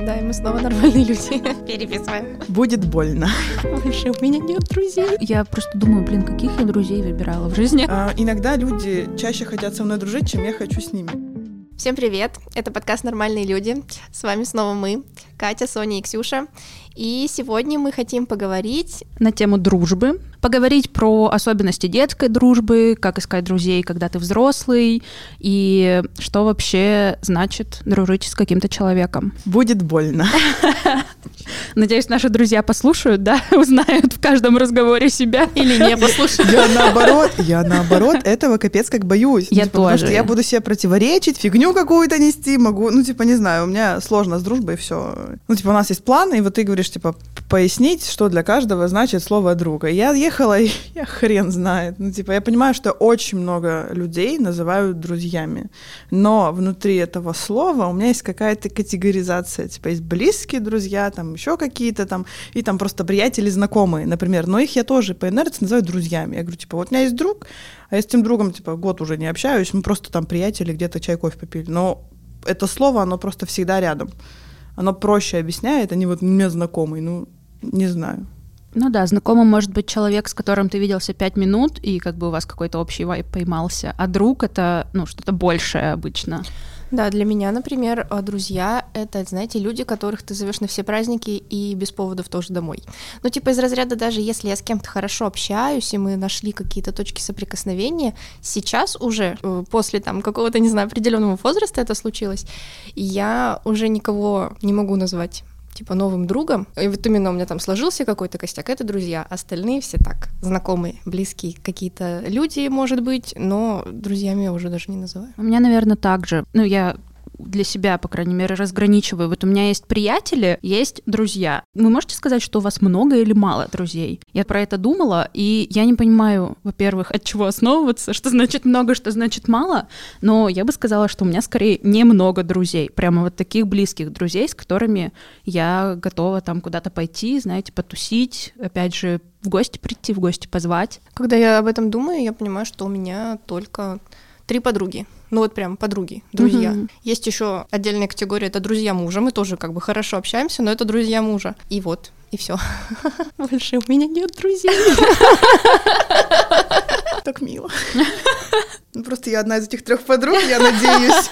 Да, и мы снова нормальные люди. Переписываем. Будет больно. Больше у меня нет друзей. Я просто думаю, блин, каких я друзей выбирала в жизни. А, иногда люди чаще хотят со мной дружить, чем я хочу с ними. Всем привет! Это подкаст «Нормальные люди». С вами снова мы, Катя, Соня и Ксюша. И сегодня мы хотим поговорить на тему дружбы, поговорить про особенности детской дружбы, как искать друзей, когда ты взрослый, и что вообще значит дружить с каким-то человеком. Будет больно. Надеюсь, наши друзья послушают, да, узнают в каждом разговоре себя. Или не послушают. Я наоборот, я наоборот этого капец как боюсь. Я типа, тоже. Потому что я буду себе противоречить, фигню какую-то нести, могу, ну, типа, не знаю, у меня сложно с дружбой все. Ну, типа, у нас есть план, и вот ты говоришь, типа, пояснить, что для каждого значит слово друга. Я ехала, и я хрен знает. Ну, типа, я понимаю, что очень много людей называют друзьями, но внутри этого слова у меня есть какая-то категоризация. Типа, есть близкие друзья, там еще какие-то там, и там просто приятели, знакомые, например. Но их я тоже по инерции называю друзьями. Я говорю, типа, вот у меня есть друг, а я с этим другом, типа, год уже не общаюсь, мы просто там приятели, где-то чай, кофе попили. Но это слово, оно просто всегда рядом. Оно проще объясняет, они вот мне знакомый, ну, не знаю. Ну да, знакомым может быть человек, с которым ты виделся пять минут, и как бы у вас какой-то общий вайп поймался, а друг — это, ну, что-то большее обычно. Да, для меня, например, э, друзья — это, знаете, люди, которых ты зовешь на все праздники и без поводов тоже домой. Ну, типа из разряда даже если я с кем-то хорошо общаюсь, и мы нашли какие-то точки соприкосновения, сейчас уже, э, после там какого-то, не знаю, определенного возраста это случилось, я уже никого не могу назвать типа новым другом. И вот именно у меня там сложился какой-то костяк, это друзья. Остальные все так, знакомые, близкие какие-то люди, может быть, но друзьями я уже даже не называю. У меня, наверное, так же. Ну, я для себя, по крайней мере, разграничиваю. Вот у меня есть приятели, есть друзья. Вы можете сказать, что у вас много или мало друзей? Я про это думала, и я не понимаю, во-первых, от чего основываться, что значит много, что значит мало, но я бы сказала, что у меня скорее немного друзей, прямо вот таких близких друзей, с которыми я готова там куда-то пойти, знаете, потусить, опять же, в гости прийти, в гости позвать. Когда я об этом думаю, я понимаю, что у меня только три подруги. Ну вот прям подруги, друзья. Mm-hmm. Есть еще отдельная категория, это друзья мужа. Мы тоже как бы хорошо общаемся, но это друзья мужа. И вот, и все. Больше у меня нет друзей. Так мило. Ну, просто я одна из этих трех подруг, я надеюсь.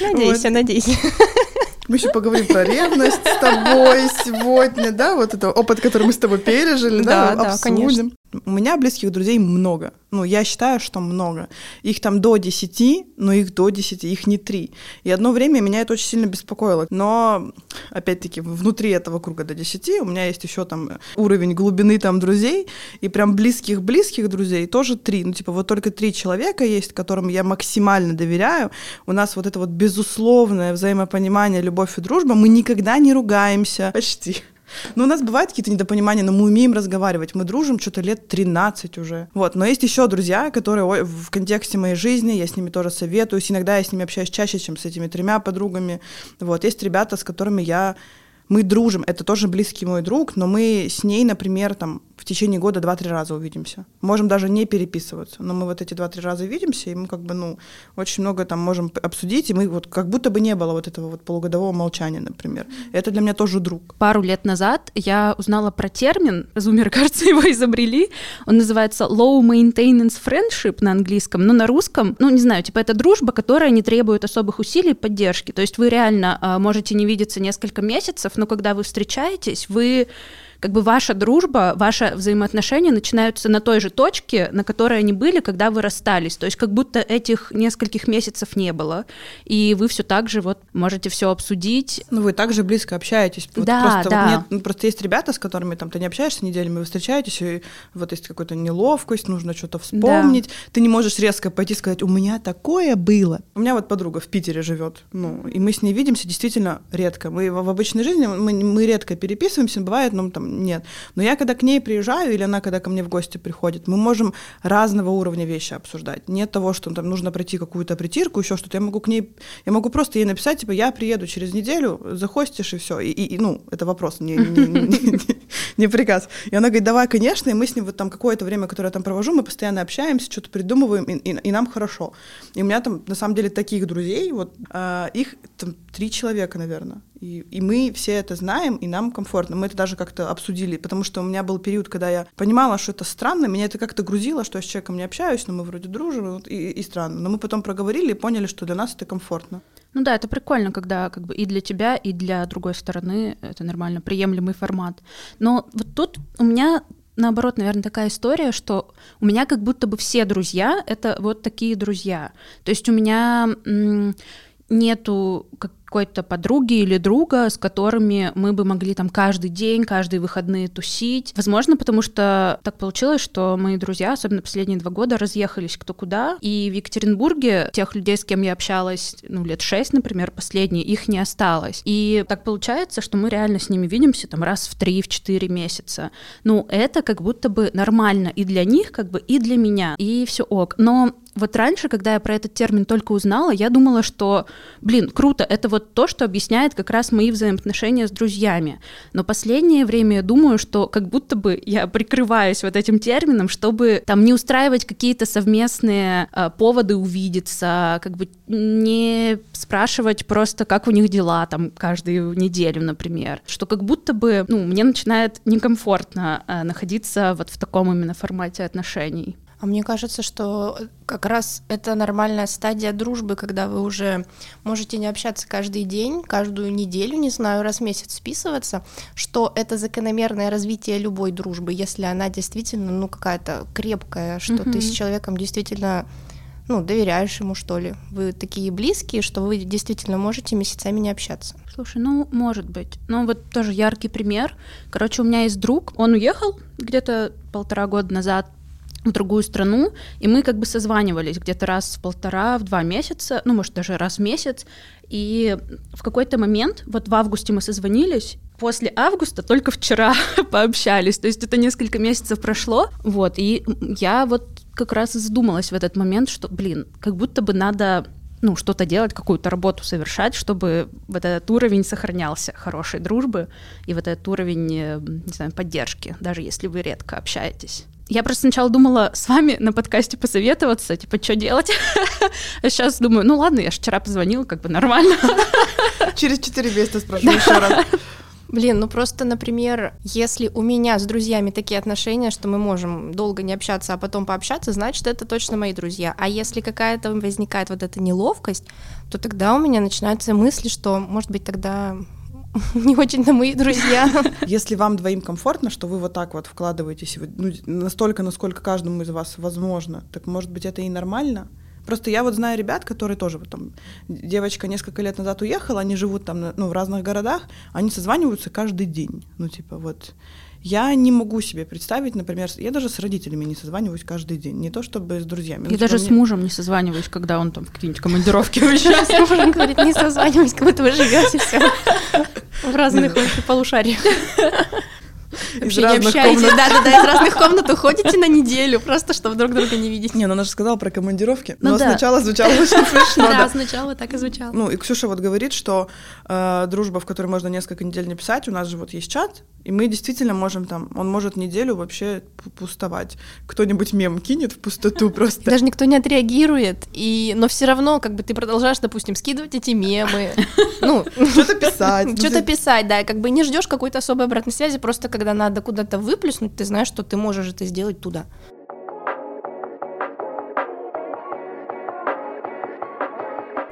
Надейся, надейся. Мы еще поговорим про ревность с тобой сегодня, да, вот это опыт, который мы с тобой пережили, да, да, да конечно. У меня близких друзей много. Ну, я считаю, что много. Их там до 10, но их до 10, их не 3. И одно время меня это очень сильно беспокоило. Но, опять-таки, внутри этого круга до 10 у меня есть еще там уровень глубины там друзей, и прям близких-близких друзей тоже 3. Ну, типа, вот только 3 человека есть, которым я максимально доверяю. У нас вот это вот безусловное взаимопонимание, любовь и дружба. Мы никогда не ругаемся. Почти. Ну, у нас бывают какие-то недопонимания, но мы умеем разговаривать. Мы дружим что-то лет 13 уже. Вот. Но есть еще друзья, которые в контексте моей жизни, я с ними тоже советуюсь. Иногда я с ними общаюсь чаще, чем с этими тремя подругами. Вот. Есть ребята, с которыми я мы дружим, это тоже близкий мой друг, но мы с ней, например, там в течение года два-три раза увидимся. Можем даже не переписываться, но мы вот эти два-три раза видимся, и мы как бы, ну, очень много там можем обсудить, и мы вот как будто бы не было вот этого вот полугодового молчания, например. Это для меня тоже друг. Пару лет назад я узнала про термин, зумеры, кажется, его изобрели, он называется low maintenance friendship на английском, но на русском, ну, не знаю, типа это дружба, которая не требует особых усилий и поддержки, то есть вы реально а, можете не видеться несколько месяцев, но когда вы встречаетесь, вы как бы ваша дружба, ваши взаимоотношения начинаются на той же точке, на которой они были, когда вы расстались. То есть как будто этих нескольких месяцев не было. И вы все так же вот можете все обсудить. Ну, вы также близко общаетесь. Вот да, просто, да. Вот нет, ну, просто есть ребята, с которыми там ты не общаешься неделями, вы встречаетесь, и вот есть какая-то неловкость, нужно что-то вспомнить. Да. Ты не можешь резко пойти и сказать, у меня такое было. У меня вот подруга в Питере живет, ну, и мы с ней видимся действительно редко. Мы в, обычной жизни мы, мы редко переписываемся, бывает, ну, там, нет. Но я когда к ней приезжаю, или она когда ко мне в гости приходит, мы можем разного уровня вещи обсуждать. Нет того, что там нужно пройти какую-то притирку, еще что-то. Я могу к ней, я могу просто ей написать, типа, я приеду через неделю, захостишь и все. И, и, и ну, это вопрос, не, не, не, не приказ. И она говорит, давай, конечно, и мы с ним вот там какое-то время, которое я там провожу, мы постоянно общаемся, что-то придумываем, и, и, и нам хорошо. И у меня там, на самом деле, таких друзей, вот, э, их там три человека, наверное. И, и мы все это знаем, и нам комфортно. Мы это даже как-то обсудили, потому что у меня был период, когда я понимала, что это странно, меня это как-то грузило, что я с человеком не общаюсь, но мы вроде дружим, и, и странно. Но мы потом проговорили и поняли, что для нас это комфортно. Ну да, это прикольно, когда как бы и для тебя, и для другой стороны это нормально, приемлемый формат. Но вот тут у меня наоборот, наверное, такая история, что у меня как будто бы все друзья — это вот такие друзья. То есть у меня нету какой-то подруги или друга, с которыми мы бы могли там каждый день, каждые выходные тусить. Возможно, потому что так получилось, что мои друзья, особенно последние два года, разъехались кто куда. И в Екатеринбурге тех людей, с кем я общалась, ну, лет шесть, например, последние, их не осталось. И так получается, что мы реально с ними видимся там раз в три, в четыре месяца. Ну, это как будто бы нормально и для них, как бы, и для меня. И все ок. Но вот раньше, когда я про этот термин только узнала, я думала, что, блин, круто, это вот то, что объясняет как раз мои взаимоотношения с друзьями. Но последнее время я думаю, что как будто бы я прикрываюсь вот этим термином, чтобы там не устраивать какие-то совместные э, поводы увидеться, как бы не спрашивать просто, как у них дела там каждую неделю, например. Что как будто бы, ну, мне начинает некомфортно э, находиться вот в таком именно формате отношений. А мне кажется, что как раз это нормальная стадия дружбы, когда вы уже можете не общаться каждый день, каждую неделю, не знаю, раз в месяц списываться, что это закономерное развитие любой дружбы, если она действительно, ну, какая-то крепкая, что mm-hmm. ты с человеком действительно ну, доверяешь ему, что ли. Вы такие близкие, что вы действительно можете месяцами не общаться. Слушай, ну, может быть. Ну, вот тоже яркий пример. Короче, у меня есть друг, он уехал где-то полтора года назад в другую страну, и мы как бы созванивались где-то раз в полтора, в два месяца, ну, может, даже раз в месяц, и в какой-то момент, вот в августе мы созвонились, после августа только вчера пообщались, то есть это несколько месяцев прошло, вот, и я вот как раз задумалась в этот момент, что, блин, как будто бы надо ну, что-то делать, какую-то работу совершать, чтобы вот этот уровень сохранялся хорошей дружбы и вот этот уровень, э, не знаю, поддержки, даже если вы редко общаетесь. Я просто сначала думала с вами на подкасте посоветоваться, типа, что делать. А сейчас думаю, ну ладно, я же вчера позвонила, как бы нормально. Через четыре месяца спрашиваю еще раз. Блин, ну просто, например, если у меня с друзьями такие отношения, что мы можем долго не общаться, а потом пообщаться, значит, это точно мои друзья. А если какая-то возникает вот эта неловкость, то тогда у меня начинаются мысли, что, может быть, тогда не очень-то мои друзья. Если вам двоим комфортно, что вы вот так вот вкладываетесь ну, настолько, насколько каждому из вас возможно, так может быть это и нормально? Просто я вот знаю ребят, которые тоже вот там, девочка несколько лет назад уехала, они живут там ну, в разных городах, они созваниваются каждый день. Ну, типа, вот я не могу себе представить, например, я даже с родителями не созваниваюсь каждый день, не то чтобы с друзьями. Я ну, даже типа, с мужем не созваниваюсь, когда он там в какие-нибудь командировки уезжает. Муж говорит, не созваниваюсь, как будто вы живете все в разных полушариях. Вообще не общаетесь. Да, да, да, из разных комнат уходите на неделю, просто чтобы друг друга не видеть. Не, ну она же сказала про командировки. Ну, но сначала звучало очень смешно. Да, сначала так и звучало. Ну, и Ксюша вот говорит, что э, дружба, в которой можно несколько недель не писать, у нас же вот есть чат, и мы действительно можем там, он может неделю вообще пустовать. Кто-нибудь мем кинет в пустоту просто. Даже никто не отреагирует, и, но все равно как бы ты продолжаешь, допустим, скидывать эти мемы. Ну, что-то писать. Что-то писать, да, как бы не ждешь какой-то особой обратной связи, просто когда надо куда-то выплеснуть, ты знаешь, что ты можешь это сделать туда.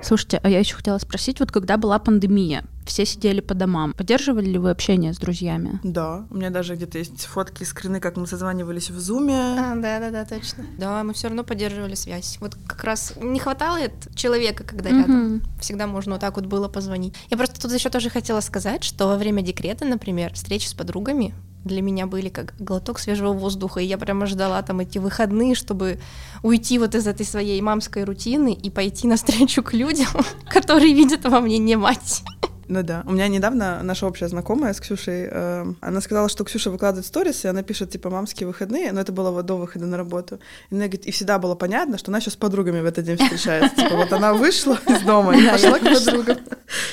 Слушайте, а я еще хотела спросить, вот когда была пандемия, все сидели по домам, поддерживали ли вы общение с друзьями? Да, у меня даже где-то есть фотки, скрины, как мы созванивались в зуме. А, да, да, да, точно. Да, мы все равно поддерживали связь. Вот как раз не хватало человека, когда mm-hmm. рядом. Всегда можно вот так вот было позвонить. Я просто тут еще тоже хотела сказать, что во время декрета, например, встречи с подругами для меня были как глоток свежего воздуха, и я прямо ждала там эти выходные, чтобы уйти вот из этой своей мамской рутины и пойти навстречу к людям, которые видят во мне не мать. Ну да. У меня недавно наша общая знакомая с Ксюшей, э, она сказала, что Ксюша выкладывает сторис, и она пишет, типа, мамские выходные, но это было вот до выхода на работу. И она говорит, и всегда было понятно, что она сейчас с подругами в этот день встречается. Типа, вот она вышла из дома и пошла к подругам.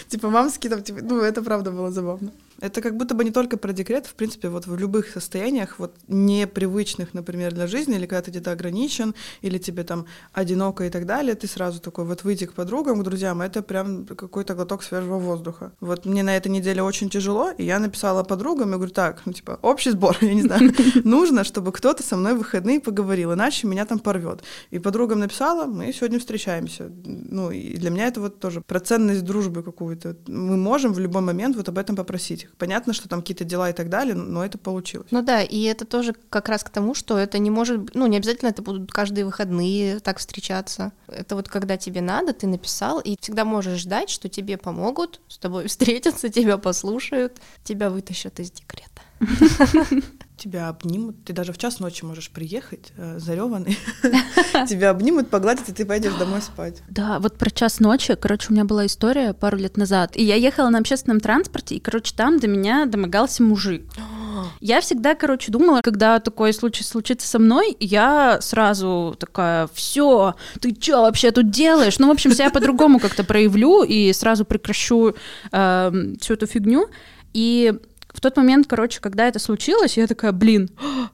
Типа, мамские там, типа, ну, это правда было забавно. Это как будто бы не только про декрет, в принципе, вот в любых состояниях, вот непривычных, например, для жизни, или когда ты где-то ограничен, или тебе там одиноко и так далее, ты сразу такой вот выйти к подругам, к друзьям, это прям какой-то глоток свежего воздуха. Вот мне на этой неделе очень тяжело, и я написала подругам, и говорю, так, ну типа, общий сбор, я не знаю, нужно, чтобы кто-то со мной в выходные поговорил, иначе меня там порвет. И подругам написала, мы сегодня встречаемся. Ну, и для меня это вот тоже про ценность дружбы какую-то. Мы можем в любой момент вот об этом попросить. Понятно, что там какие-то дела и так далее, но это получилось. Ну да, и это тоже как раз к тому, что это не может, ну не обязательно это будут каждые выходные так встречаться. Это вот когда тебе надо, ты написал, и всегда можешь ждать, что тебе помогут, с тобой встретятся, тебя послушают, тебя вытащат из декрета. тебя обнимут, ты даже в час ночи можешь приехать, э, зареванный, тебя обнимут, погладят, и ты пойдешь домой спать. Да, вот про час ночи, короче, у меня была история пару лет назад, и я ехала на общественном транспорте, и, короче, там до меня домогался мужик. Я всегда, короче, думала, когда такой случай случится со мной, я сразу такая, все, ты что вообще тут делаешь? Ну, в общем, себя по-другому как-то проявлю и сразу прекращу э, всю эту фигню. И в тот момент, короче, когда это случилось, я такая, блин,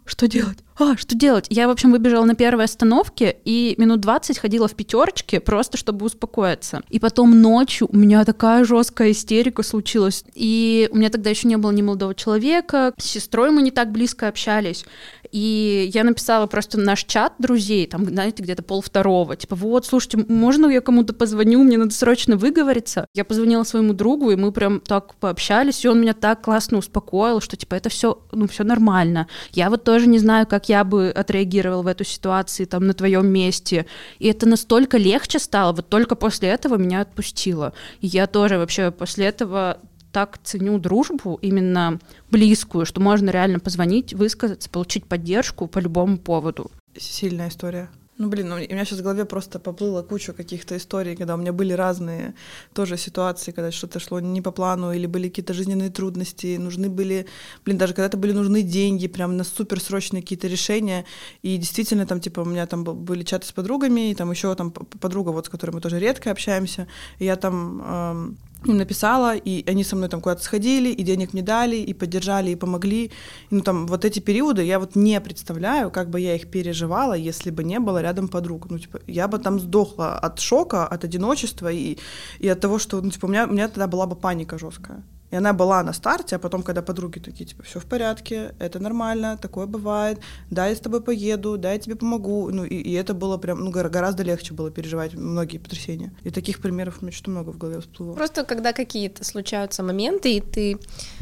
что делать? А, что делать? Я, в общем, выбежала на первой остановке и минут 20 ходила в пятерочке, просто чтобы успокоиться. И потом ночью у меня такая жесткая истерика случилась. И у меня тогда еще не было ни молодого человека, с сестрой мы не так близко общались. И я написала просто наш чат друзей, там, знаете, где-то пол второго. Типа, вот, слушайте, можно я кому-то позвоню, мне надо срочно выговориться. Я позвонила своему другу, и мы прям так пообщались, и он меня так классно успокоил, что, типа, это все, ну, все нормально. Я вот тоже не знаю, как я бы отреагировал в эту ситуацию, там, на твоем месте. И это настолько легче стало, вот только после этого меня отпустило. И я тоже вообще после этого так ценю дружбу, именно близкую, что можно реально позвонить, высказаться, получить поддержку по любому поводу. Сильная история. Ну, блин, ну, у меня сейчас в голове просто поплыла куча каких-то историй, когда у меня были разные тоже ситуации, когда что-то шло не по плану, или были какие-то жизненные трудности, нужны были, блин, даже когда-то были нужны деньги, прям на суперсрочные какие-то решения, и действительно там, типа, у меня там были чаты с подругами, и там еще там подруга, вот, с которой мы тоже редко общаемся, и я там эм, им написала, и они со мной там куда-то сходили, и денег мне дали, и поддержали, и помогли. И, ну, там, вот эти периоды я вот не представляю, как бы я их переживала, если бы не было рядом подруг. Ну, типа, я бы там сдохла от шока, от одиночества и, и от того, что, ну, типа, у меня, у меня тогда была бы паника жесткая. И она была на старте, а потом, когда подруги такие, типа, все в порядке, это нормально, такое бывает, да, я с тобой поеду, да, я тебе помогу. Ну, и, и это было прям, ну, гораздо легче было переживать многие потрясения. И таких примеров у меня что-то много в голове всплыло. Просто когда какие-то случаются моменты, и ты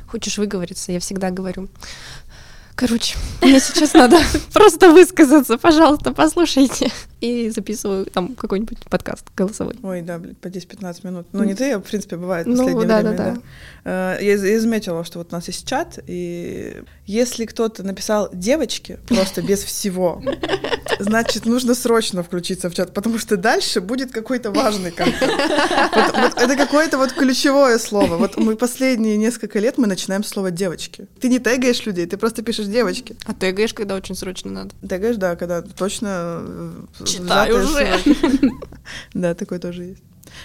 хочешь выговориться, я всегда говорю, Короче, мне сейчас надо просто высказаться, пожалуйста, послушайте. И записываю там какой-нибудь подкаст голосовой. Ой, да, блядь, по 10-15 минут. Ну, не ты, а, в принципе, бывает в ну, последнее да, время. Да, да. да. Я, я заметила, что вот у нас есть чат, и если кто-то написал девочки просто без всего, значит, нужно срочно включиться в чат, потому что дальше будет какой-то важный контент. Вот, вот это какое-то вот ключевое слово. Вот мы последние несколько лет мы начинаем слово девочки. Ты не тегаешь людей, ты просто пишешь девочки. А тегаешь, когда очень срочно надо? Тегаешь, да, когда точно... Э, Читаю уже. Да, такое тоже есть.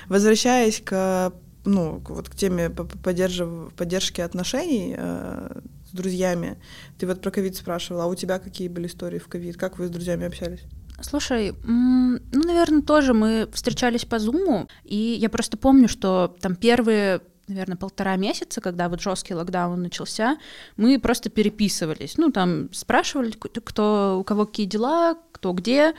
Возвращаясь к ну, вот к теме поддержки отношений э, с друзьями. Ты вот про ковид спрашивала, а у тебя какие были истории в ковид? Как вы с друзьями общались? Слушай, ну, наверное, тоже мы встречались по Зуму, и я просто помню, что там первые наверное, полтора месяца, когда вот жесткий локдаун начался, мы просто переписывались. Ну, там спрашивали, кто, у кого какие дела, кто где.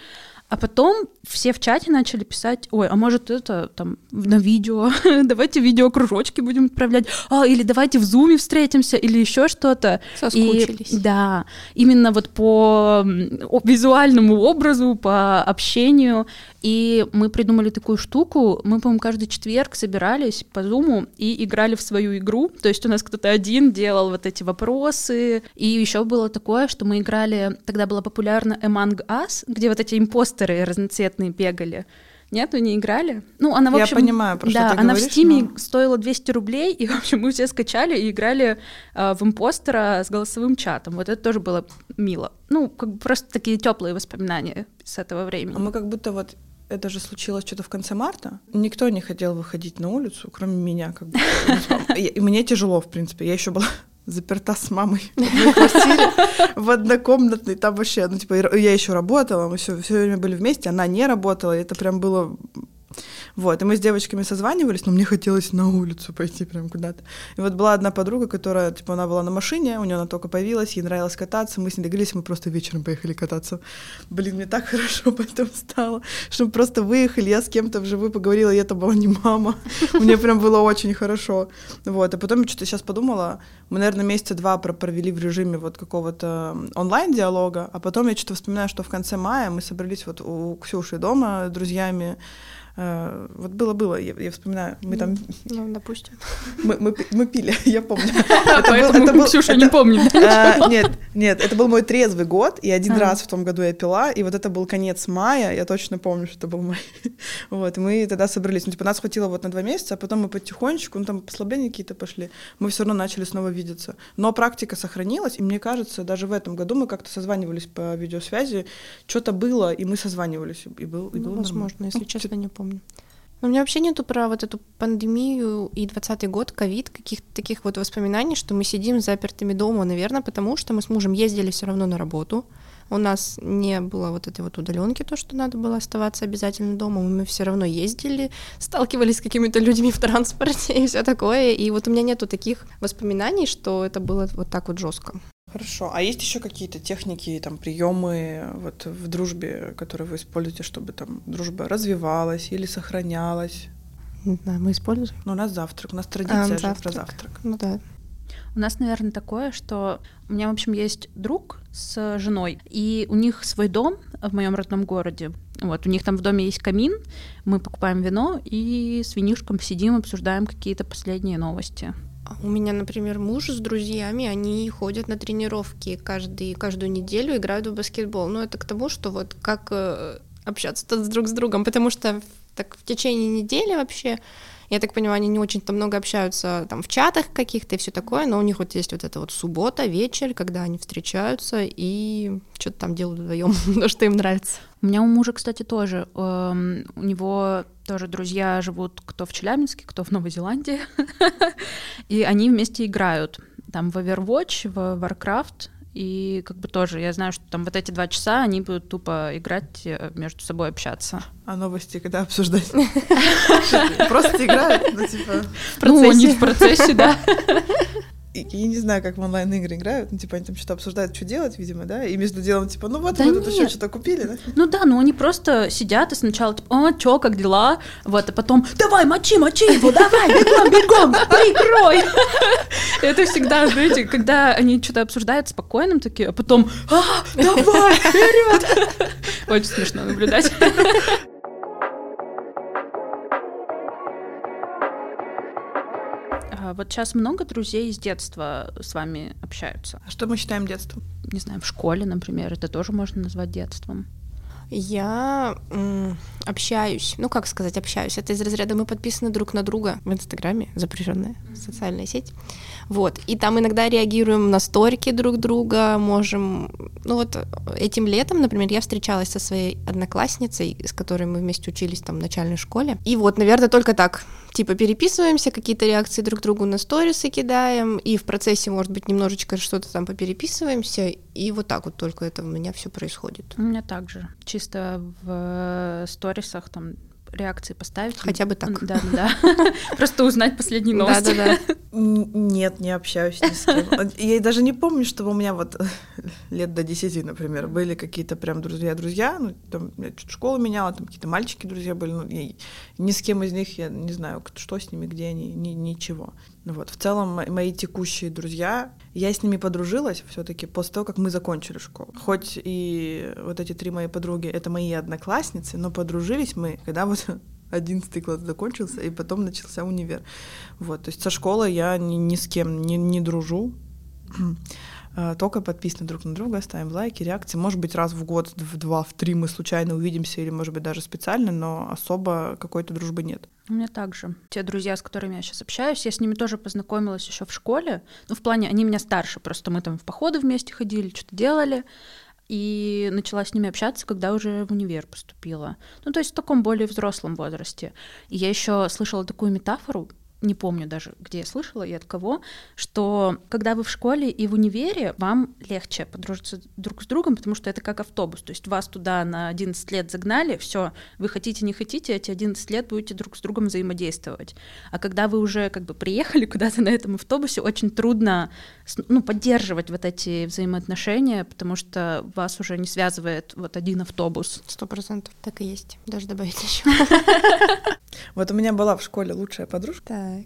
А потом все в чате начали писать, ой, а может это там на видео, давайте видеокружочки будем отправлять, а, или давайте в зуме встретимся, или еще что-то. Соскучились. И, да, именно вот по визуальному образу, по общению. И мы придумали такую штуку, мы, по-моему, каждый четверг собирались по зуму и играли в свою игру, то есть у нас кто-то один делал вот эти вопросы, и еще было такое, что мы играли, тогда была популярна Among Us, где вот эти импостеры разноцветные бегали. Нет, вы не играли? Ну, она, в общем... Я понимаю, про да, что ты она говоришь, в Стиме но... стоила 200 рублей, и, в общем, мы все скачали и играли э, в импостера с голосовым чатом. Вот это тоже было мило. Ну, как бы просто такие теплые воспоминания с этого времени. А мы как будто вот это же случилось что-то в конце марта. Никто не хотел выходить на улицу, кроме меня. Как бы. И мне тяжело, в принципе. Я еще была заперта с мамой в одной квартире, в однокомнатной, там вообще, ну, типа, я еще работала, мы все, все время были вместе, она не работала, и это прям было вот, и мы с девочками созванивались, но мне хотелось на улицу пойти прям куда-то. И вот была одна подруга, которая, типа, она была на машине, у нее она только появилась, ей нравилось кататься, мы с ней договорились, мы просто вечером поехали кататься. Блин, мне так хорошо потом стало, что мы просто выехали, я с кем-то вживую поговорила, и это была не мама. Мне прям было очень хорошо. Вот, а потом я что-то сейчас подумала, мы, наверное, месяца два провели в режиме вот какого-то онлайн-диалога, а потом я что-то вспоминаю, что в конце мая мы собрались вот у Ксюши дома с друзьями, вот было-было, я, я вспоминаю, мы там... Ну, допустим. Мы, мы, мы пили, я помню. Поэтому это был, Ксюша не помним. Э, нет, нет, это был мой трезвый год, и один раз в том году я пила, и вот это был конец мая, я точно помню, что это был май. Вот, мы тогда собрались, ну, типа, нас хватило вот на два месяца, а потом мы потихонечку, ну, там послабления какие-то пошли, мы все равно начали снова видеться. Но практика сохранилась, и мне кажется, даже в этом году мы как-то созванивались по видеосвязи, что-то было, и мы созванивались, и был, и был Возможно, если честно, не помню. У меня вообще нету про вот эту пандемию и двадцатый год, ковид, каких-то таких вот воспоминаний, что мы сидим запертыми дома, наверное, потому что мы с мужем ездили все равно на работу. У нас не было вот этой вот удаленки, то, что надо было оставаться обязательно дома. Мы все равно ездили, сталкивались с какими-то людьми в транспорте и все такое. И вот у меня нету таких воспоминаний, что это было вот так вот жестко. Хорошо. А есть еще какие-то техники, там, приемы вот в дружбе, которые вы используете, чтобы там дружба развивалась или сохранялась? Не знаю, мы используем. Ну, у нас завтрак, у нас традиция а, же завтрак. про завтрак. Ну да. У нас, наверное, такое, что у меня, в общем, есть друг с женой, и у них свой дом в моем родном городе. Вот, у них там в доме есть камин, мы покупаем вино и с винишком сидим, обсуждаем какие-то последние новости. У меня, например, муж с друзьями, они ходят на тренировки каждый, каждую неделю, играют в баскетбол. Но это к тому, что вот как э, общаться друг с другом, потому что так в течение недели вообще я так понимаю, они не очень-то много общаются там в чатах каких-то и все такое, но у них вот есть вот эта вот суббота, вечер, когда они встречаются и что-то там делают вдвоем, то, что им нравится. У меня у мужа, кстати, тоже. Эм, у него тоже друзья живут кто в Челябинске, кто в Новой Зеландии. И они вместе играют. Там в Overwatch, в Warcraft. И как бы тоже, я знаю, что там вот эти два часа они будут тупо играть, э, между собой общаться. А новости когда обсуждать? Просто играют, ну типа... Ну, они в процессе, да. Я не знаю, как в онлайн-игры играют, ну, типа, они там что-то обсуждают, что делать, видимо, да, и между делом, типа, ну вот, да мы тут еще что-то купили, да? Ну да, ну они просто сидят и сначала, типа, о, чё, как дела? Вот, а потом, давай, мочи, мочи его, давай, бегом, бегом, прикрой! Это всегда, знаете, когда они что-то обсуждают спокойным такие, а потом, а, давай, вперед! Очень смешно наблюдать. вот сейчас много друзей из детства с вами общаются. А что мы считаем детством? Не знаю, в школе, например, это тоже можно назвать детством. Я м, общаюсь, ну как сказать, общаюсь. Это из разряда мы подписаны друг на друга в Инстаграме, запрещенная социальная сеть. Вот. И там иногда реагируем на сторики друг друга, можем... Ну вот этим летом, например, я встречалась со своей одноклассницей, с которой мы вместе учились там в начальной школе. И вот, наверное, только так. Типа переписываемся, какие-то реакции друг другу на сторисы кидаем, и в процессе, может быть, немножечко что-то там попереписываемся, и вот так вот только это у меня все происходит. У меня также. Чисто в сторисах там реакции поставить. Хотя бы так. Да, да. Просто узнать последние новости. Да, да, да. Нет, не общаюсь ни с кем. Я даже не помню, чтобы у меня вот лет до 10, например, были какие-то прям друзья-друзья. Ну, там, я чуть школу меняла, там какие-то мальчики друзья были. Ну, ни с кем из них я не знаю, что с ними, где они, ни, ничего. Ну вот. В целом, мои текущие друзья, я с ними подружилась все-таки после того, как мы закончили школу. Хоть и вот эти три мои подруги — это мои одноклассницы, но подружились мы, когда вот одиннадцатый класс закончился, и потом начался универ. Вот, то есть со школы я ни, ни с кем не, не дружу. А, только подписаны друг на друга, ставим лайки, реакции. Может быть, раз в год, в два, в три мы случайно увидимся, или, может быть, даже специально, но особо какой-то дружбы нет. У меня также. Те друзья, с которыми я сейчас общаюсь, я с ними тоже познакомилась еще в школе. Ну, в плане, они меня старше, просто мы там в походы вместе ходили, что-то делали. и начала с ними общаться, когда уже в универ поступила. Ну, то есть в таком более взрослом возрасте. И я еще слышала такую метафору, не помню даже, где я слышала и от кого, что когда вы в школе и в универе, вам легче подружиться друг с другом, потому что это как автобус. То есть вас туда на 11 лет загнали, все, вы хотите, не хотите, эти 11 лет будете друг с другом взаимодействовать. А когда вы уже как бы приехали куда-то на этом автобусе, очень трудно ну, поддерживать вот эти взаимоотношения, потому что вас уже не связывает вот один автобус. Сто процентов. Так и есть. Даже добавить еще. Вот у меня была в школе лучшая подружка. Так.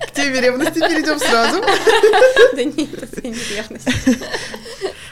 К теме ревности перейдем сразу. Да нет, это не ревность.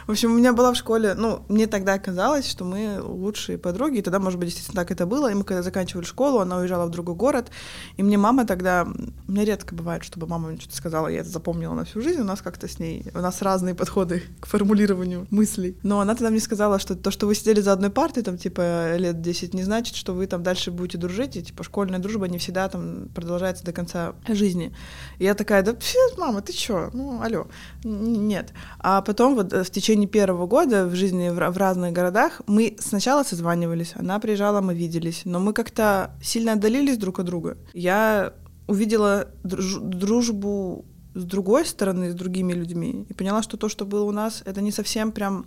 В общем, у меня была в школе, ну, мне тогда казалось, что мы лучшие подруги, и тогда, может быть, действительно так это было. И мы когда заканчивали школу, она уезжала в другой город, и мне мама тогда, мне редко бывает, чтобы мама мне что-то сказала, я это запомнила на всю жизнь, у нас как-то с ней, у нас разные подходы к формулированию мыслей. Но она тогда мне сказала, что то, что вы сидели за одной партой, там, типа, лет 10, не значит, что вы там дальше будете дружить, и, типа, школьная дружба не всегда там продолжается до конца жизни. И я такая, да, мама, ты чё? Ну, алло. Нет. А потом вот в течение течение первого года в жизни в, в разных городах мы сначала созванивались, она приезжала, мы виделись, но мы как-то сильно отдалились друг от друга. Я увидела друж, дружбу с другой стороны, с другими людьми, и поняла, что то, что было у нас, это не совсем прям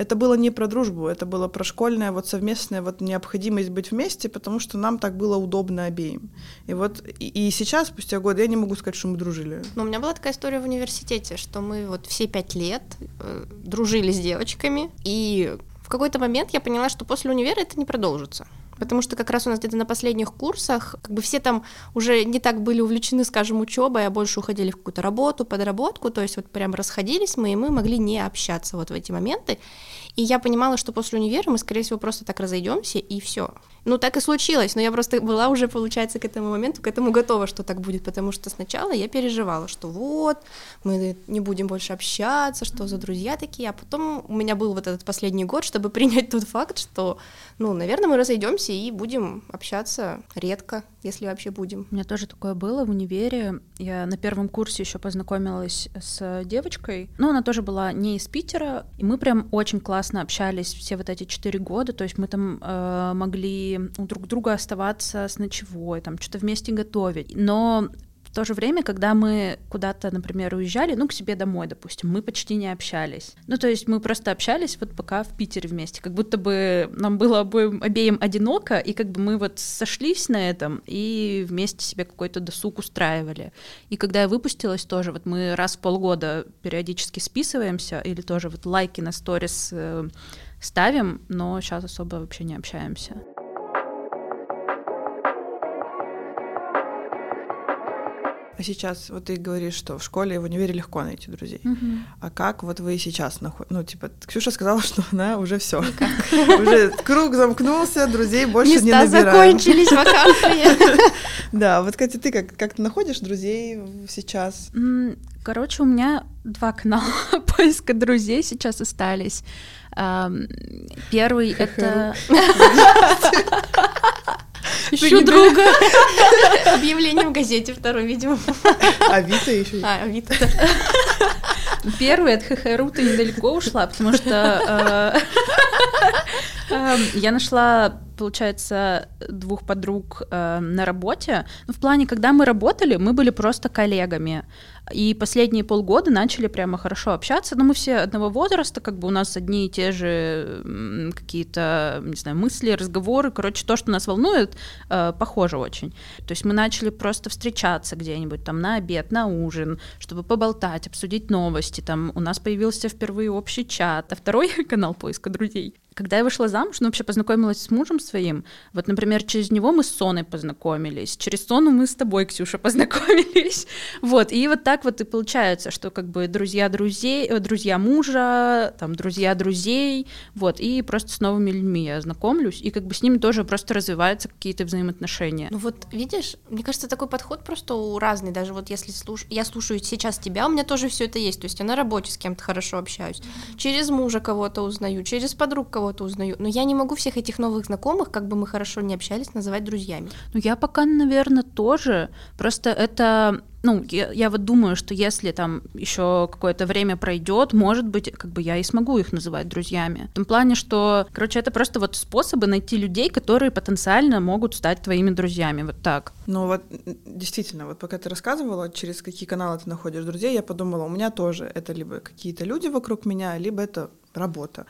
это было не про дружбу, это было про школьная вот совместная вот необходимость быть вместе, потому что нам так было удобно обеим. И вот и, и сейчас, спустя годы, я не могу сказать, что мы дружили. Ну, у меня была такая история в университете, что мы вот все пять лет э, дружили с девочками, и в какой-то момент я поняла, что после универа это не продолжится потому что как раз у нас где-то на последних курсах как бы все там уже не так были увлечены, скажем, учебой, а больше уходили в какую-то работу, подработку, то есть вот прям расходились мы, и мы могли не общаться вот в эти моменты. И я понимала, что после универа мы, скорее всего, просто так разойдемся, и все. Ну, так и случилось, но я просто была уже, получается, к этому моменту, к этому готова, что так будет, потому что сначала я переживала, что вот, мы не будем больше общаться, что за друзья такие, а потом у меня был вот этот последний год, чтобы принять тот факт, что, ну, наверное, мы разойдемся и будем общаться редко, если вообще будем. У меня тоже такое было в универе. Я на первом курсе еще познакомилась с девочкой. Ну, она тоже была не из Питера. И мы прям очень классно общались все вот эти четыре года. То есть мы там э, могли у друг друга оставаться с ночевой, там что-то вместе готовить. Но то же время, когда мы куда-то, например, уезжали, ну, к себе домой, допустим, мы почти не общались. Ну, то есть мы просто общались вот пока в Питере вместе, как будто бы нам было обоим, обеим одиноко, и как бы мы вот сошлись на этом и вместе себе какой-то досуг устраивали. И когда я выпустилась тоже, вот мы раз в полгода периодически списываемся, или тоже вот лайки на сторис э, ставим, но сейчас особо вообще не общаемся. А сейчас вот ты говоришь, что в школе и в универе легко найти друзей. Угу. А как вот вы сейчас находите? Ну, типа, Ксюша сказала, что она уже все. Уже круг замкнулся, друзей больше не набираем. закончились, вакансии. Да, вот, Катя, ты как, как ты находишь друзей сейчас? Короче, у меня два канала поиска друзей сейчас остались. Первый — это... Ищу друга. Объявление в газете второй, видимо. Авито еще. А, Авито. Первый от ХХРУ-то недалеко ушла, потому что э, э, я нашла получается, двух подруг э, на работе. Ну, в плане, когда мы работали, мы были просто коллегами. И последние полгода начали прямо хорошо общаться. Но мы все одного возраста, как бы у нас одни и те же какие-то, не знаю, мысли, разговоры. Короче, то, что нас волнует, э, похоже очень. То есть мы начали просто встречаться где-нибудь там на обед, на ужин, чтобы поболтать, обсудить новости. Там у нас появился впервые общий чат, а второй канал поиска друзей когда я вышла замуж, ну, вообще познакомилась с мужем своим, вот, например, через него мы с Соной познакомились, через Сону мы с тобой, Ксюша, познакомились, вот, и вот так вот и получается, что как бы друзья друзей, э, друзья мужа, там, друзья друзей, вот, и просто с новыми людьми я знакомлюсь, и как бы с ними тоже просто развиваются какие-то взаимоотношения. Ну вот, видишь, мне кажется, такой подход просто разный, даже вот если слуш... я слушаю сейчас тебя, у меня тоже все это есть, то есть я на работе с кем-то хорошо общаюсь, через мужа кого-то узнаю, через подруг кого-то узнаю. Но я не могу всех этих новых знакомых, как бы мы хорошо не общались, называть друзьями. Ну, я пока, наверное, тоже. Просто это ну, я, я вот думаю, что если там еще какое-то время пройдет, может быть, как бы я и смогу их называть друзьями. В том плане, что, короче, это просто вот способы найти людей, которые потенциально могут стать твоими друзьями, вот так. Ну вот действительно, вот пока ты рассказывала, через какие каналы ты находишь друзей, я подумала, у меня тоже это либо какие-то люди вокруг меня, либо это работа.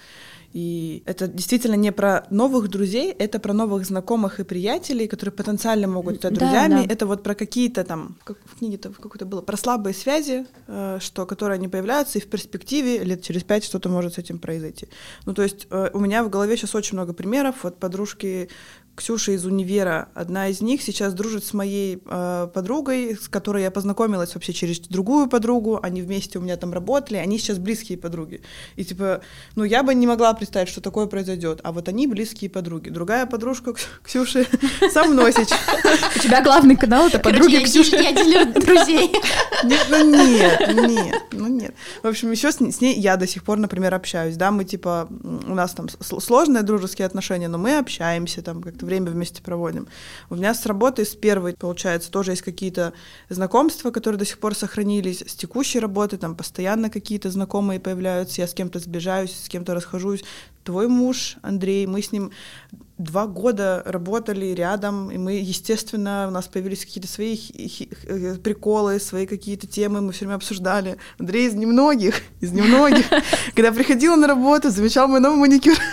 И это действительно не про новых друзей, это про новых знакомых и приятелей, которые потенциально могут стать друзьями. Да, да. Это вот про какие-то там, как в книге-то какой-то было, про слабые связи, э, что, которые они появляются, и в перспективе лет через пять что-то может с этим произойти. Ну, то есть э, у меня в голове сейчас очень много примеров. Вот подружки Ксюша из универа, одна из них сейчас дружит с моей э, подругой, с которой я познакомилась вообще через другую подругу, они вместе у меня там работали, они сейчас близкие подруги. И типа, ну я бы не могла представить, что такое произойдет, а вот они близкие подруги. Другая подружка Ксюши со мной сейчас. У тебя главный канал это подруги Ксюши. Я дилер друзей. Нет, ну нет, нет, ну нет. В общем, еще с ней я до сих пор, например, общаюсь, да, мы типа, у нас там сложные дружеские отношения, но мы общаемся там как-то время вместе проводим. У меня с работы, с первой, получается, тоже есть какие-то знакомства, которые до сих пор сохранились. С текущей работы там постоянно какие-то знакомые появляются, я с кем-то сближаюсь, с кем-то расхожусь. Твой муж, Андрей, мы с ним два года работали рядом, и мы, естественно, у нас появились какие-то свои э, приколы, свои какие-то темы, мы все время обсуждали. Андрей из немногих, из немногих, когда приходила на работу, замечал мой новый маникюр.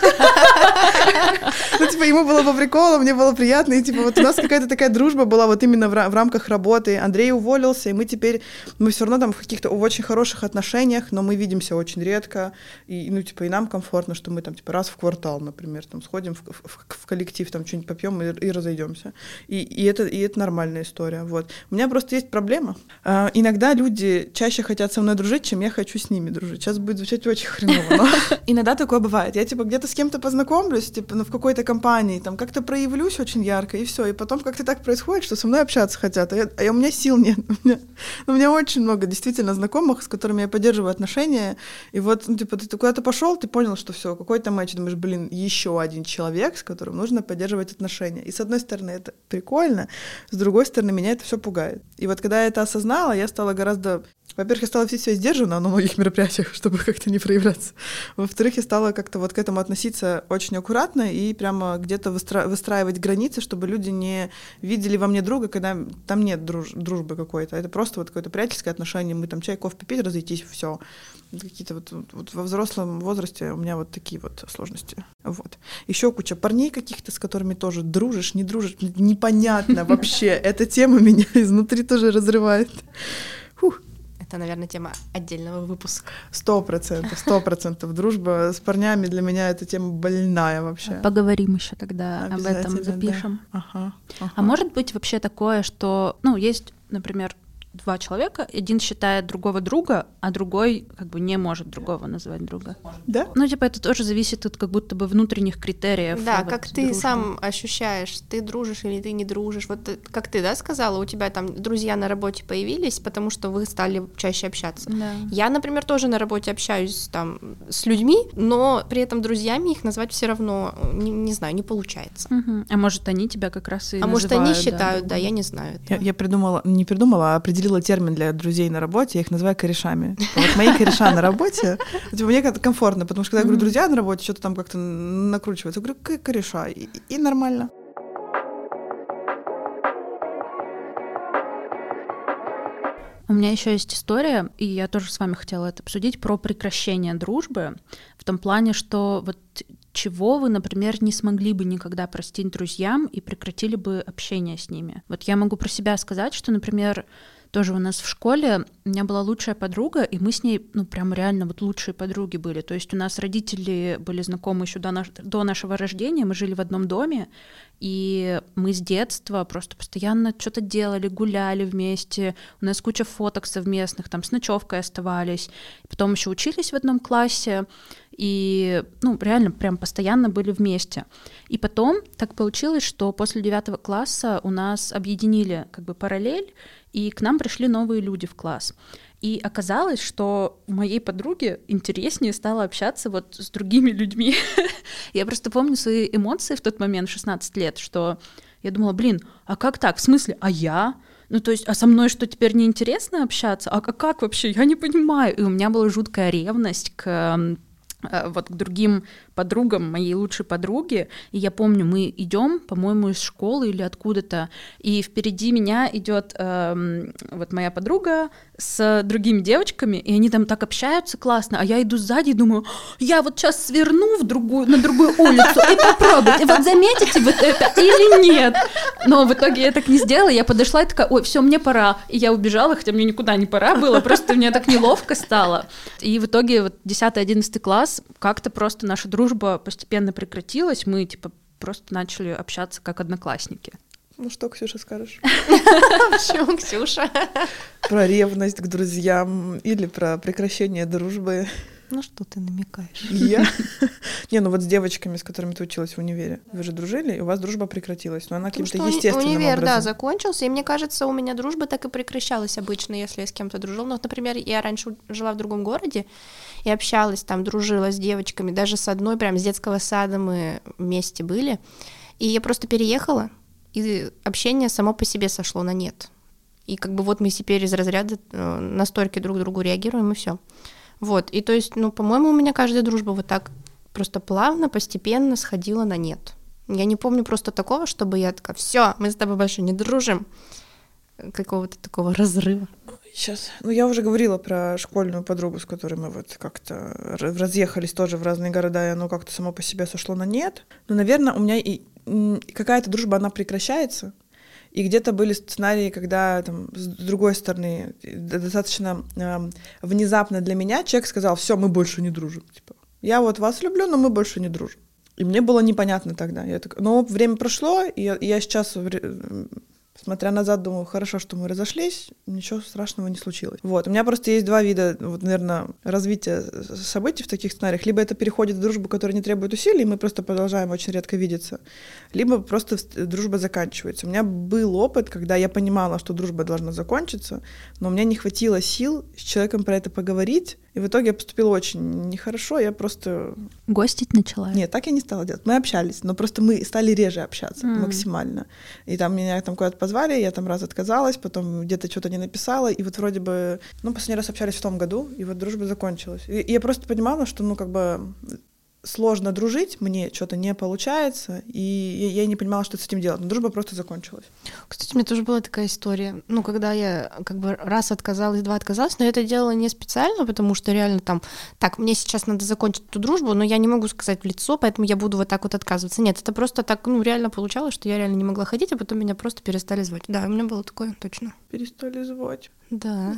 Ну, типа, ему было по приколу, мне было приятно, и, типа, вот у нас какая-то такая дружба была вот именно в рамках работы. Андрей уволился, и мы теперь, мы все равно там в каких-то очень хороших отношениях, но мы видимся очень редко, и, ну, типа, и нам комфортно, что мы там, типа, раз в квартал, например, там, сходим в, в, в коллектив, там что-нибудь попьем и, и разойдемся. И, и, это, и это нормальная история. Вот. У меня просто есть проблема. А, иногда люди чаще хотят со мной дружить, чем я хочу с ними дружить. Сейчас будет звучать очень хреново, но иногда такое бывает. Я типа где-то с кем-то познакомлюсь, типа ну, в какой-то компании, там как-то проявлюсь очень ярко, и все. И потом как-то так происходит, что со мной общаться хотят, а, а у меня сил нет. У меня, у меня очень много действительно знакомых, с которыми я поддерживаю отношения. И вот, ну, типа, ты куда-то пошел, ты понял, что все, какой-то матч, думаешь, блин, еще один человек, с которым нужно поддерживать отношения. И с одной стороны это прикольно, с другой стороны меня это все пугает. И вот когда я это осознала, я стала гораздо во-первых, я стала вести себя сдержанно на многих мероприятиях, чтобы как-то не проявляться. Во-вторых, я стала как-то вот к этому относиться очень аккуратно и прямо где-то выстра- выстраивать границы, чтобы люди не видели во мне друга, когда там нет друж- дружбы какой-то. Это просто вот какое-то приятельское отношение. Мы там чай, кофе попить, разойтись, все. Какие-то вот, вот, вот во взрослом возрасте у меня вот такие вот сложности. Вот. Еще куча парней каких-то, с которыми тоже дружишь, не дружишь, непонятно вообще. Эта тема меня изнутри тоже разрывает. Фух. Это, наверное, тема отдельного выпуска. Сто процентов, сто процентов. Дружба с парнями для меня эта тема больная вообще. Поговорим еще тогда об этом, запишем. Да. Ага, ага. А может быть вообще такое, что, ну, есть, например, два человека, один считает другого друга, а другой как бы не может другого называть друга. Да? Ну, типа, это тоже зависит от как будто бы внутренних критериев. Да, вот, как ты дружбы. сам ощущаешь, ты дружишь или ты не дружишь. Вот э, как ты, да, сказала, у тебя там друзья на работе появились, потому что вы стали чаще общаться. Да. Я, например, тоже на работе общаюсь там с людьми, но при этом друзьями их назвать все равно, не, не знаю, не получается. Угу. А может, они тебя как раз и А может, они считают, да, да я не знаю. Я, я придумала, не придумала, а определила определила термин для друзей на работе, я их называю корешами. Типа, вот мои кореша на работе, типа, мне как-то комфортно, потому что когда я говорю друзья на работе, что-то там как-то накручивается. Я говорю, кореша, и, и нормально. У меня еще есть история, и я тоже с вами хотела это обсудить, про прекращение дружбы, в том плане, что вот чего вы, например, не смогли бы никогда простить друзьям и прекратили бы общение с ними. Вот я могу про себя сказать, что, например, тоже у нас в школе у меня была лучшая подруга, и мы с ней, ну, прям реально вот лучшие подруги были. То есть у нас родители были знакомы еще до, наш, до нашего рождения, мы жили в одном доме, и мы с детства просто постоянно что-то делали, гуляли вместе, у нас куча фоток совместных, там с ночевкой оставались, потом еще учились в одном классе, и, ну, реально прям постоянно были вместе. И потом так получилось, что после девятого класса у нас объединили как бы параллель, и к нам пришли новые люди в класс. И оказалось, что моей подруги интереснее стало общаться вот с другими людьми. я просто помню свои эмоции в тот момент, в 16 лет, что я думала, блин, а как так? В смысле, а я? Ну, то есть, а со мной что, теперь неинтересно общаться? А как вообще? Я не понимаю. И у меня была жуткая ревность к э, вот к другим подругам моей лучшей подруги, и я помню, мы идем, по-моему, из школы или откуда-то, и впереди меня идет э, вот моя подруга с другими девочками, и они там так общаются классно, а я иду сзади и думаю, я вот сейчас сверну в другую, на другую улицу и попробую, и вот заметите вот это или нет. Но в итоге я так не сделала, я подошла и такая, ой, все, мне пора, и я убежала, хотя мне никуда не пора было, просто мне так неловко стало. И в итоге вот 10-11 класс как-то просто наша дружба дружба постепенно прекратилась, мы типа просто начали общаться как одноклассники. Ну что, Ксюша, скажешь? Почему, Ксюша? Про ревность к друзьям или про прекращение дружбы. Ну что ты намекаешь? Я? Не, ну вот с девочками, с которыми ты училась в универе, вы же дружили, и у вас дружба прекратилась, но она каким-то естественным универ, образом. да, закончился, и мне кажется, у меня дружба так и прекращалась обычно, если я с кем-то дружила. Ну, например, я раньше жила в другом городе, и общалась там, дружила с девочками, даже с одной прям с детского сада мы вместе были. И я просто переехала, и общение само по себе сошло на нет. И как бы вот мы теперь из разряда э, настолько друг другу реагируем, и все. Вот, и то есть, ну, по-моему, у меня каждая дружба вот так просто плавно, постепенно сходила на нет. Я не помню просто такого, чтобы я такая, все, мы с тобой больше не дружим. Какого-то такого разрыва. Сейчас. Ну, я уже говорила про школьную подругу, с которой мы вот как-то разъехались тоже в разные города, и оно как-то само по себе сошло на нет. Но, наверное, у меня и какая-то дружба, она прекращается. И где-то были сценарии, когда там, с другой стороны, достаточно э, внезапно для меня человек сказал, все, мы больше не дружим. Типа, я вот вас люблю, но мы больше не дружим. И мне было непонятно тогда. Я так, но время прошло, и я, я сейчас Смотря назад, думаю, хорошо, что мы разошлись, ничего страшного не случилось. Вот, у меня просто есть два вида, вот, наверное, развития событий в таких сценариях. Либо это переходит в дружбу, которая не требует усилий, и мы просто продолжаем очень редко видеться, либо просто дружба заканчивается. У меня был опыт, когда я понимала, что дружба должна закончиться, но у меня не хватило сил с человеком про это поговорить, и в итоге я поступила очень нехорошо, я просто... Гостить начала? Нет, так я не стала делать. Мы общались, но просто мы стали реже общаться mm. максимально. И там меня там куда-то позвали, я там раз отказалась, потом где-то что-то не написала, и вот вроде бы... Ну, последний раз общались в том году, и вот дружба закончилась. И, и я просто понимала, что, ну, как бы сложно дружить, мне что-то не получается, и я, не понимала, что с этим делать. Но дружба просто закончилась. Кстати, у меня тоже была такая история. Ну, когда я как бы раз отказалась, два отказалась, но я это делала не специально, потому что реально там, так, мне сейчас надо закончить эту дружбу, но я не могу сказать в лицо, поэтому я буду вот так вот отказываться. Нет, это просто так, ну, реально получалось, что я реально не могла ходить, а потом меня просто перестали звать. Да, у меня было такое, точно. Перестали звать. Да.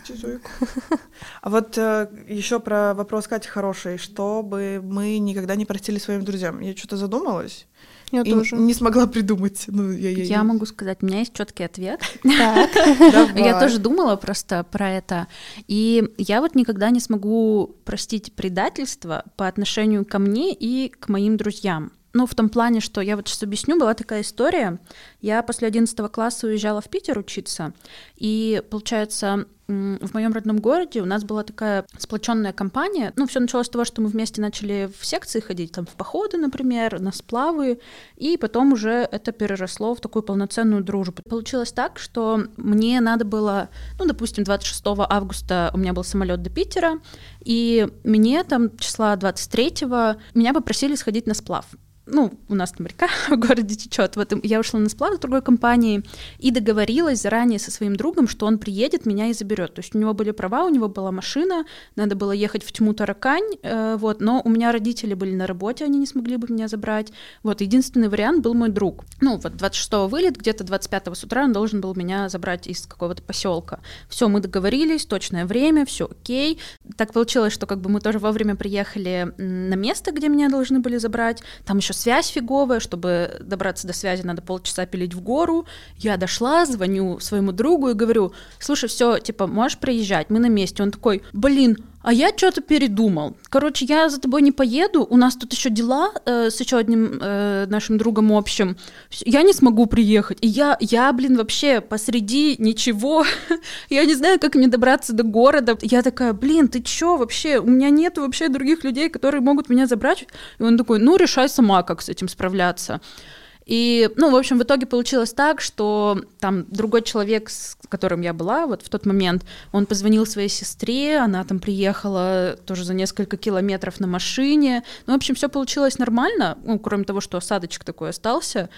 А вот э, еще про вопрос Кати хороший, чтобы мы никогда не простили своим друзьям. Я что-то задумалась. Я и тоже. не смогла придумать. Ну, я, я, я могу сказать, у меня есть четкий ответ. Я тоже думала просто про это. И я вот никогда не смогу простить предательство по отношению ко мне и к моим друзьям. Ну, в том плане, что я вот сейчас объясню, была такая история. Я после 11 класса уезжала в Питер учиться, и, получается, в моем родном городе у нас была такая сплоченная компания. Ну, все началось с того, что мы вместе начали в секции ходить, там, в походы, например, на сплавы, и потом уже это переросло в такую полноценную дружбу. Получилось так, что мне надо было, ну, допустим, 26 августа у меня был самолет до Питера, и мне там числа 23-го меня попросили сходить на сплав ну, у нас там река в городе течет. Вот я ушла на сплав в другой компании и договорилась заранее со своим другом, что он приедет, меня и заберет. То есть у него были права, у него была машина, надо было ехать в тьму таракань, э, вот, но у меня родители были на работе, они не смогли бы меня забрать. Вот, единственный вариант был мой друг. Ну, вот 26-го вылет, где-то 25-го с утра он должен был меня забрать из какого-то поселка. Все, мы договорились, точное время, все окей. Так получилось, что как бы мы тоже вовремя приехали на место, где меня должны были забрать. Там еще связь фиговая, чтобы добраться до связи, надо полчаса пилить в гору. Я дошла, звоню своему другу и говорю, слушай, все, типа, можешь приезжать, мы на месте. Он такой, блин, а я что-то передумал. Короче, я за тобой не поеду. У нас тут еще дела э, с еще одним э, нашим другом общим. Я не смогу приехать. И я, я, блин, вообще посреди ничего. я не знаю, как мне добраться до города. Я такая, блин, ты чё вообще? У меня нет вообще других людей, которые могут меня забрать. И он такой, ну, решай сама, как с этим справляться. И, ну, в общем, в итоге получилось так, что там другой человек, с которым я была вот в тот момент, он позвонил своей сестре, она там приехала тоже за несколько километров на машине. Ну, в общем, все получилось нормально, ну, кроме того, что осадочек такой остался.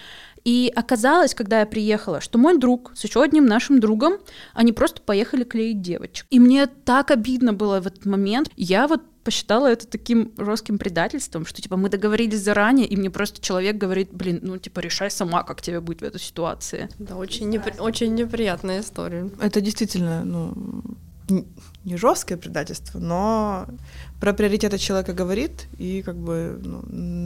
И оказалось, когда я приехала, что мой друг с еще одним нашим другом, они просто поехали клеить девочек. И мне так обидно было в этот момент. Я вот посчитала это таким жестким предательством, что типа мы договорились заранее, и мне просто человек говорит, блин, ну типа решай сама, как тебе быть в этой ситуации. Да, очень, непри... очень неприятная история. Это действительно, ну, не жесткое предательство, но про приоритеты человека говорит, и как бы ну,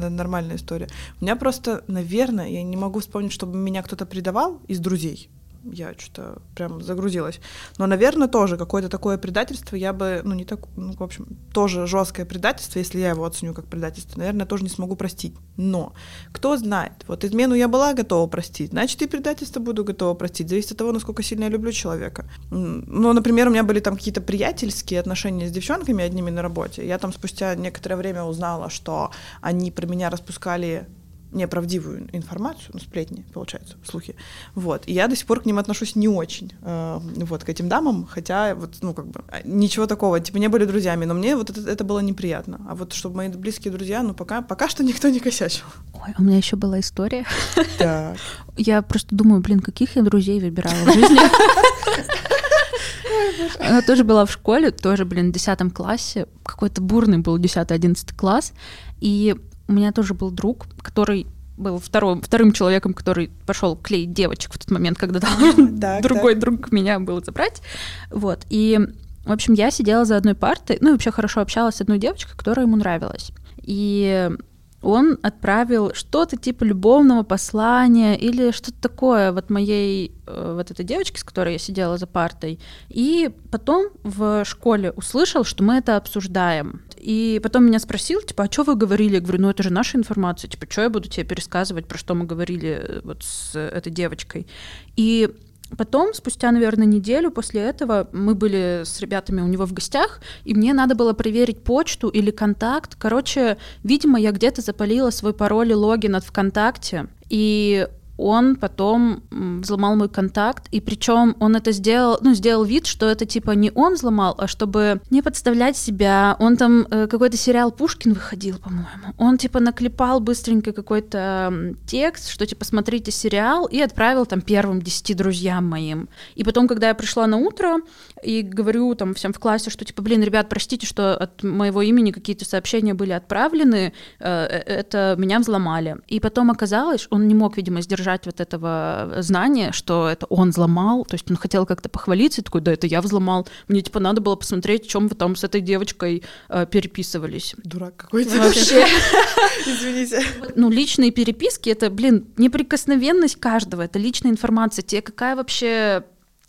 нормальная история. У меня просто, наверное, я не могу вспомнить, чтобы меня кто-то предавал из друзей я что-то прям загрузилась. Но, наверное, тоже какое-то такое предательство я бы, ну, не так, ну, в общем, тоже жесткое предательство, если я его оценю как предательство, наверное, тоже не смогу простить. Но кто знает, вот измену я была готова простить, значит, и предательство буду готова простить. Зависит от того, насколько сильно я люблю человека. Ну, например, у меня были там какие-то приятельские отношения с девчонками одними на работе. Я там спустя некоторое время узнала, что они про меня распускали неправдивую информацию, ну, сплетни, получается, слухи. Вот. И я до сих пор к ним отношусь не очень, э, вот, к этим дамам, хотя, вот, ну, как бы, а, ничего такого, типа, не были друзьями, но мне вот это, это было неприятно. А вот, чтобы мои близкие друзья, ну, пока, пока что никто не косячил. Ой, у меня еще была история. Так. Я просто думаю, блин, каких я друзей выбирала в жизни. Она тоже была в школе, тоже, блин, в 10 классе. Какой-то бурный был 10-11 класс. И у меня тоже был друг, который был вторым, вторым человеком, который пошел клеить девочек в тот момент, когда так, другой так. друг меня был забрать. Вот. И, в общем, я сидела за одной партой, ну и вообще хорошо общалась с одной девочкой, которая ему нравилась. И он отправил что-то типа любовного послания или что-то такое вот моей э, вот этой девочке, с которой я сидела за партой. И потом в школе услышал, что мы это обсуждаем. И потом меня спросил, типа, а что вы говорили? Я говорю, ну это же наша информация, типа, что я буду тебе пересказывать, про что мы говорили э, вот с этой девочкой. И Потом, спустя, наверное, неделю после этого, мы были с ребятами у него в гостях, и мне надо было проверить почту или контакт. Короче, видимо, я где-то запалила свой пароль и логин от ВКонтакте, и он потом взломал мой контакт, и причем он это сделал, ну, сделал вид, что это типа не он взломал, а чтобы не подставлять себя. Он там э, какой-то сериал Пушкин выходил, по-моему. Он типа наклепал быстренько какой-то текст, что типа смотрите сериал, и отправил там первым десяти друзьям моим. И потом, когда я пришла на утро и говорю там всем в классе, что типа, блин, ребят, простите, что от моего имени какие-то сообщения были отправлены, э, э это меня взломали. И потом оказалось, он не мог, видимо, сдержать держать вот этого знания, что это он взломал, то есть он хотел как-то похвалиться, и такой, да, это я взломал. Мне, типа, надо было посмотреть, чем вы там с этой девочкой э, переписывались. Дурак какой-то. Вообще. Извините. Ну, личные переписки — это, блин, неприкосновенность каждого, это личная информация. Тебе какая вообще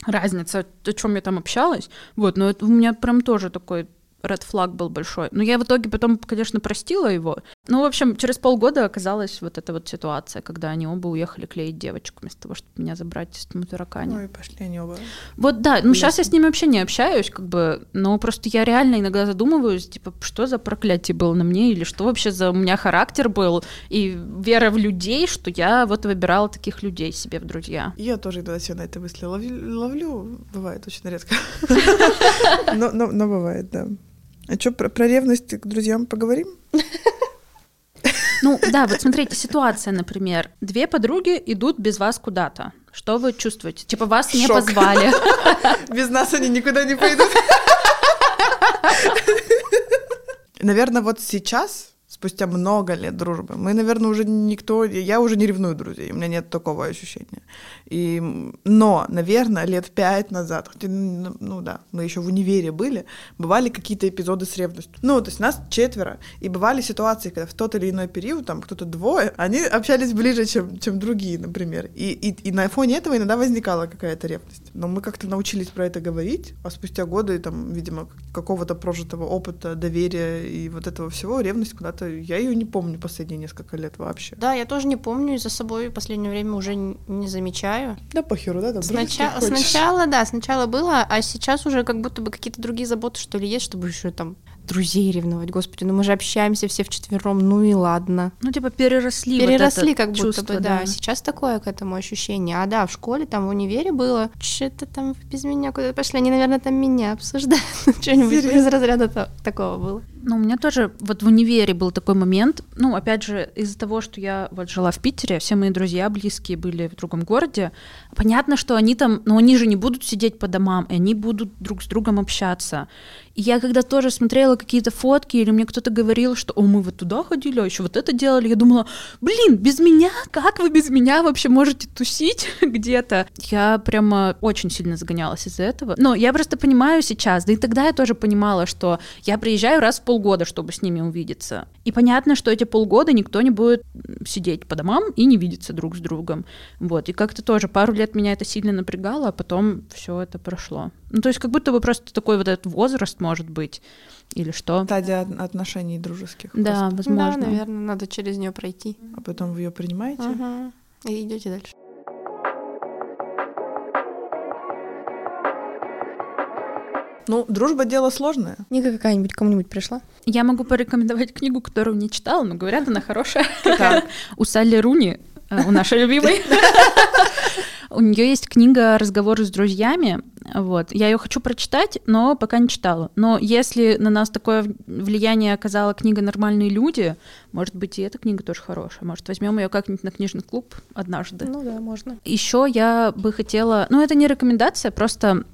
разница, о чем я там общалась? Вот, но это у меня прям тоже такой red флаг был большой. Но я в итоге потом, конечно, простила его. Ну, в общем, через полгода оказалась вот эта вот ситуация, когда они оба уехали клеить девочку вместо того, чтобы меня забрать из Мутаракани. Ну и пошли они оба. Вот да, ну сейчас я с ними вообще не общаюсь, как бы, но просто я реально иногда задумываюсь, типа, что за проклятие было на мне, или что вообще за у меня характер был, и вера в людей, что я вот выбирала таких людей себе в друзья. Я тоже иногда себя на это мысли ловлю, ловлю бывает очень редко, но бывает, да. А что, про, про ревность к друзьям поговорим? Ну да, вот смотрите, ситуация, например. Две подруги идут без вас куда-то. Что вы чувствуете? Типа вас не Шок. позвали. Без нас они никуда не пойдут. Наверное, вот сейчас спустя много лет дружбы. Мы, наверное, уже никто, я уже не ревную друзей, у меня нет такого ощущения. И, но, наверное, лет пять назад, хотя, ну, ну да, мы еще в универе были, бывали какие-то эпизоды с ревностью. Ну, то есть нас четверо, и бывали ситуации, когда в тот или иной период, там кто-то двое, они общались ближе, чем, чем другие, например. И, и, и на фоне этого иногда возникала какая-то ревность. Но мы как-то научились про это говорить, а спустя годы, там, видимо, какого-то прожитого опыта, доверия и вот этого всего, ревность куда-то я ее не помню последние несколько лет вообще. Да, я тоже не помню, и за собой в последнее время уже не замечаю. Да похеру, да, там Сначала, сначала, да, сначала было, а сейчас уже как будто бы какие-то другие заботы, что ли, есть, чтобы еще там друзей ревновать, господи, ну мы же общаемся все вчетвером, ну и ладно. Ну, типа, переросли Переросли вот как будто чувство, бы, да. Сейчас такое к этому ощущение. А да, в школе, там, в универе было, что-то там без меня куда-то пошли, они, наверное, там меня обсуждают, что-нибудь из разряда та- такого было. Ну, у меня тоже вот в универе был такой момент. Ну, опять же, из-за того, что я вот жила в Питере, все мои друзья близкие были в другом городе. Понятно, что они там, но они же не будут сидеть по домам, и они будут друг с другом общаться. Я когда тоже смотрела какие-то фотки, или мне кто-то говорил, что «О, мы вот туда ходили, а еще вот это делали», я думала, блин, без меня? Как вы без меня вообще можете тусить где-то? Я прямо очень сильно загонялась из-за этого. Но я просто понимаю сейчас, да и тогда я тоже понимала, что я приезжаю раз в полгода, чтобы с ними увидеться. И понятно, что эти полгода никто не будет сидеть по домам и не видеться друг с другом. Вот. И как-то тоже пару лет меня это сильно напрягало, а потом все это прошло. Ну, то есть как будто бы просто такой вот этот возраст, может быть, или что. Стадия от- отношений дружеских. Да, просто. возможно. Да, наверное, надо через нее пройти. А потом вы ее принимаете. Ага. И идете дальше. Ну, дружба дело сложное. Книга какая-нибудь кому-нибудь пришла? Я могу порекомендовать книгу, которую не читала, но говорят, она хорошая. У Салли Руни, у нашей любимой. У нее есть книга «Разговоры с друзьями». Вот. Я ее хочу прочитать, но пока не читала. Но если на нас такое влияние оказала книга «Нормальные люди», может быть, и эта книга тоже хорошая. Может, возьмем ее как-нибудь на книжный клуб однажды. Ну да, можно. Еще я бы хотела, ну это не рекомендация, просто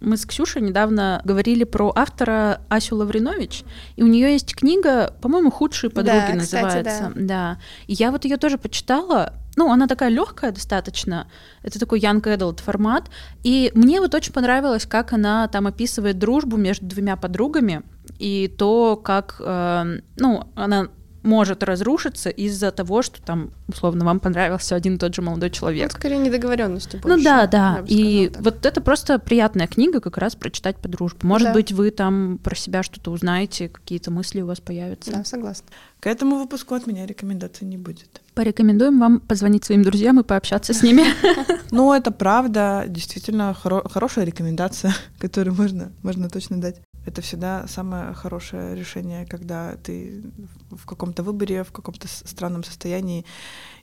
мы с Ксюшей недавно говорили про автора Асю Лавринович, и у нее есть книга, по-моему, «Худшие подруги» Да, кстати, называется. да. И я вот ее тоже почитала. Ну, она такая легкая достаточно. Это такой young adult формат. И мне вот очень понравилось, как она там описывает дружбу между двумя подругами и то, как, э, ну, она может разрушиться из-за того, что там, условно, вам понравился один и тот же молодой Ну, человек. скорее недоговоренности Ну больше, да, я да. бы И так. вот это просто приятная книга, как раз прочитать по дружбе. Может Да. быть, вы там про себя что-то узнаете, какие-то мысли у вас появятся. Да, согласна. К этому выпуску от меня рекомендаций не будет. Порекомендуем вам позвонить своим друзьям и пообщаться с ними. Но это правда, действительно хоро- хорошая рекомендация, которую можно, можно точно дать. Это всегда самое хорошее решение, когда ты в каком-то выборе, в каком-то странном состоянии,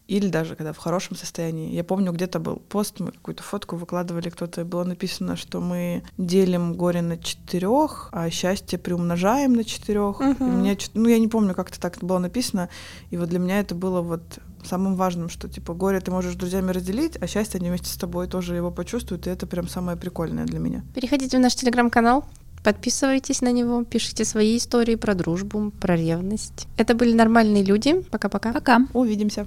или даже когда в хорошем состоянии. Я помню, где-то был пост, мы какую-то фотку выкладывали, кто-то было написано, что мы делим горе на четырех, а счастье приумножаем на четырех. Мгм. мне, ну я не помню, как это так было написано, и вот для меня это было вот самым важным, что типа горе ты можешь с друзьями разделить, а счастье они вместе с тобой тоже его почувствуют, и это прям самое прикольное для меня. Переходите в наш телеграм-канал, подписывайтесь на него, пишите свои истории про дружбу, про ревность. Это были нормальные люди. Пока-пока. Пока. Увидимся.